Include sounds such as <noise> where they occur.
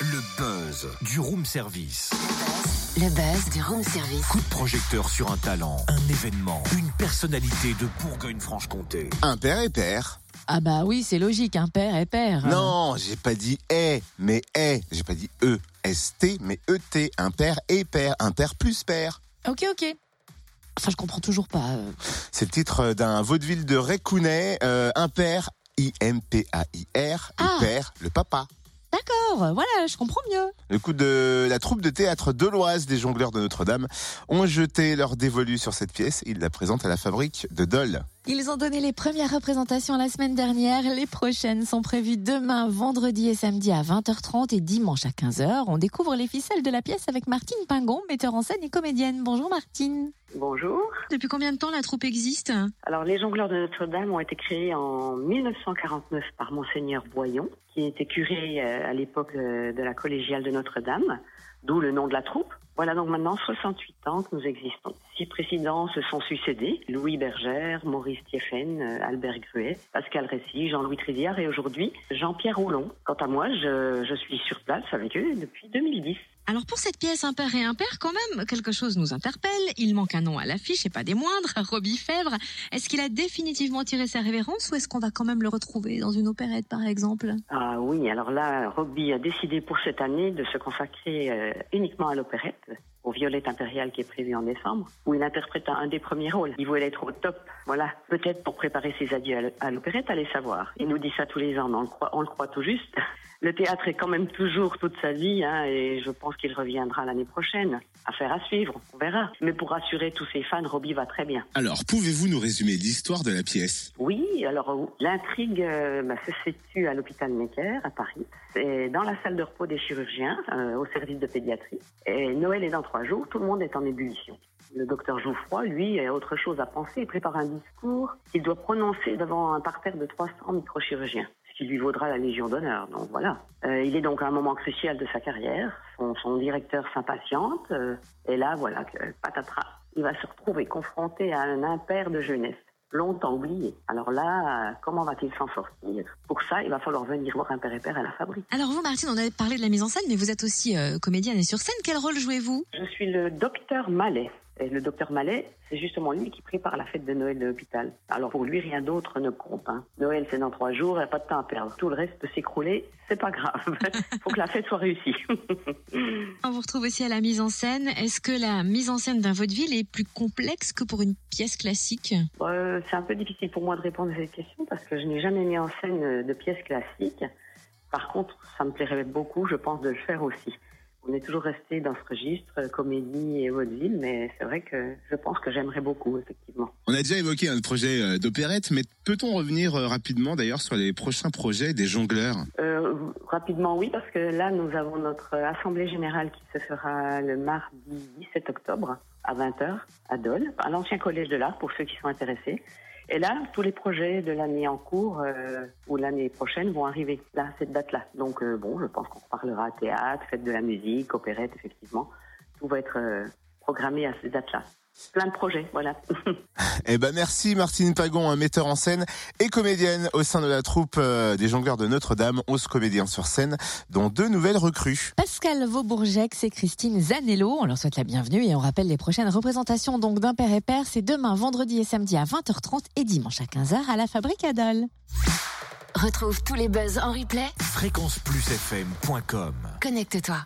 Le buzz du room service. Le buzz du room service. Coup de projecteur sur un talent, un événement, une personnalité de Bourgogne-Franche-Comté. Un père et père. Ah bah oui, c'est logique, un père est père. Non, j'ai pas dit est, mais est. J'ai pas dit e, st, mais et. Un père et père. Un père plus père. Ok, ok. Enfin, je comprends toujours pas. euh. C'est le titre d'un vaudeville de Récounet. euh, un père, I-M-P-A-I-R. Ah. Le père, le papa. D'accord, voilà, je comprends mieux. Le coup de la troupe de théâtre Deloise des jongleurs de Notre-Dame ont jeté leur dévolu sur cette pièce. Ils la présentent à la fabrique de Dole. Ils ont donné les premières représentations la semaine dernière. Les prochaines sont prévues demain, vendredi et samedi à 20h30 et dimanche à 15h. On découvre les ficelles de la pièce avec Martine Pingon, metteur en scène et comédienne. Bonjour Martine. Bonjour. Depuis combien de temps la troupe existe? Alors, les jongleurs de Notre-Dame ont été créés en 1949 par Monseigneur Boyon, qui était curé euh, à l'époque euh, de la collégiale de Notre-Dame, d'où le nom de la troupe. Voilà donc maintenant 68 ans que nous existons. Six présidents se sont succédés. Louis Bergère, Maurice Thieffen, euh, Albert Gruet, Pascal Ressy, Jean-Louis Tréviard et aujourd'hui Jean-Pierre Roulon. Quant à moi, je suis sur place avec eux depuis 2010. Alors pour cette pièce père et père, quand même, quelque chose nous interpelle. Il manque un nom à l'affiche et pas des moindres, <laughs> Robbie Fèvre. Est-ce qu'il a définitivement tiré sa révérence ou est-ce qu'on va quand même le retrouver dans une opérette par exemple? Ah oui, alors là, Robbie a décidé pour cette année de se consacrer euh, uniquement à l'opérette, au Violette impériale qui est prévu en décembre, où il interprète un des premiers rôles. Il voulait être au top, voilà. Peut-être pour préparer ses adieux à l'opérette, allez savoir. Il nous dit ça tous les ans, mais on le croit, on le croit tout juste. Le théâtre est quand même toujours toute sa vie, hein, et je pense qu'il reviendra l'année prochaine. Affaire à suivre, on verra. Mais pour rassurer tous ses fans, Robbie va très bien. Alors, pouvez-vous nous résumer l'histoire de la pièce? Oui, alors euh, l'intrigue euh, bah, se situe à l'hôpital Necker à Paris. C'est dans la salle de repos des chirurgiens euh, au service de pédiatrie. Et Noël est dans trois jours, tout le monde est en ébullition. Le docteur Jouffroy, lui, a autre chose à penser. Il prépare un discours qu'il doit prononcer devant un parterre de 300 microchirurgiens, qui lui vaudra la Légion d'honneur. Donc voilà. Euh, il est donc à un moment crucial de sa carrière. Son, son directeur s'impatiente. euh, et là, voilà, que patatras. Il va se retrouver confronté à un impair de jeunesse longtemps oublié. Alors là, euh, comment va-t-il s'en sortir? Pour ça, il va falloir venir voir un père et père à la fabrique. Alors vous Martine, on avait parlé de la mise en scène, mais vous êtes aussi euh, comédienne et sur scène. Quel rôle jouez-vous? Je suis le docteur Mallet. Et le docteur Mallet, c'est justement lui qui prépare la fête de Noël de l'hôpital. Alors pour lui, rien d'autre ne compte. hein. Noël, c'est dans trois jours, il n'y a pas de temps à perdre. Tout le reste peut s'écrouler, c'est pas grave. <laughs> faut que la fête soit réussie. <laughs> On vous retrouve aussi à la mise en scène. Est-ce que la mise en scène d'un vaudeville est plus complexe que pour une pièce classique? Euh, c'est un peu difficile pour moi de répondre à cette question parce que je n'ai jamais mis en scène de pièces classiques. Par contre, ça me plairait beaucoup, je pense, de le faire aussi. On est toujours resté dans ce registre, euh, comédie et vaudeville, mais c'est vrai que je pense que j'aimerais beaucoup, effectivement. On a déjà évoqué un projet euh, d'opérette, mais peut-on revenir euh, rapidement d'ailleurs sur les prochains projets des jongleurs? Euh, rapidement, oui, parce que là, nous avons notre assemblée générale qui se fera le mardi 17 octobre à 20h à Dole, à l'ancien collège de l'art pour ceux qui sont intéressés. Et là, tous les projets de l'année en cours euh, ou l'année prochaine vont arriver là, cette date-là. Donc, euh, bon, je pense qu'on parlera théâtre, fête de la musique, opérette, effectivement. Tout va être euh, programmé à cette date-là. Plein de projets, voilà. <laughs> Eh ben merci Martine Pagon, un metteur en scène et comédienne au sein de la troupe euh, des jongleurs de Notre-Dame, 11 comédiens sur scène, dont deux nouvelles recrues. Pascal Vaubourgex et Christine Zanello, on leur souhaite la bienvenue et on rappelle les prochaines représentations donc d'un père et père, c'est demain, vendredi et samedi à 20h30 et dimanche à 15h à la Fabrique Adol. Retrouve tous les buzz en replay. Fréquenceplusfm.com Connecte-toi.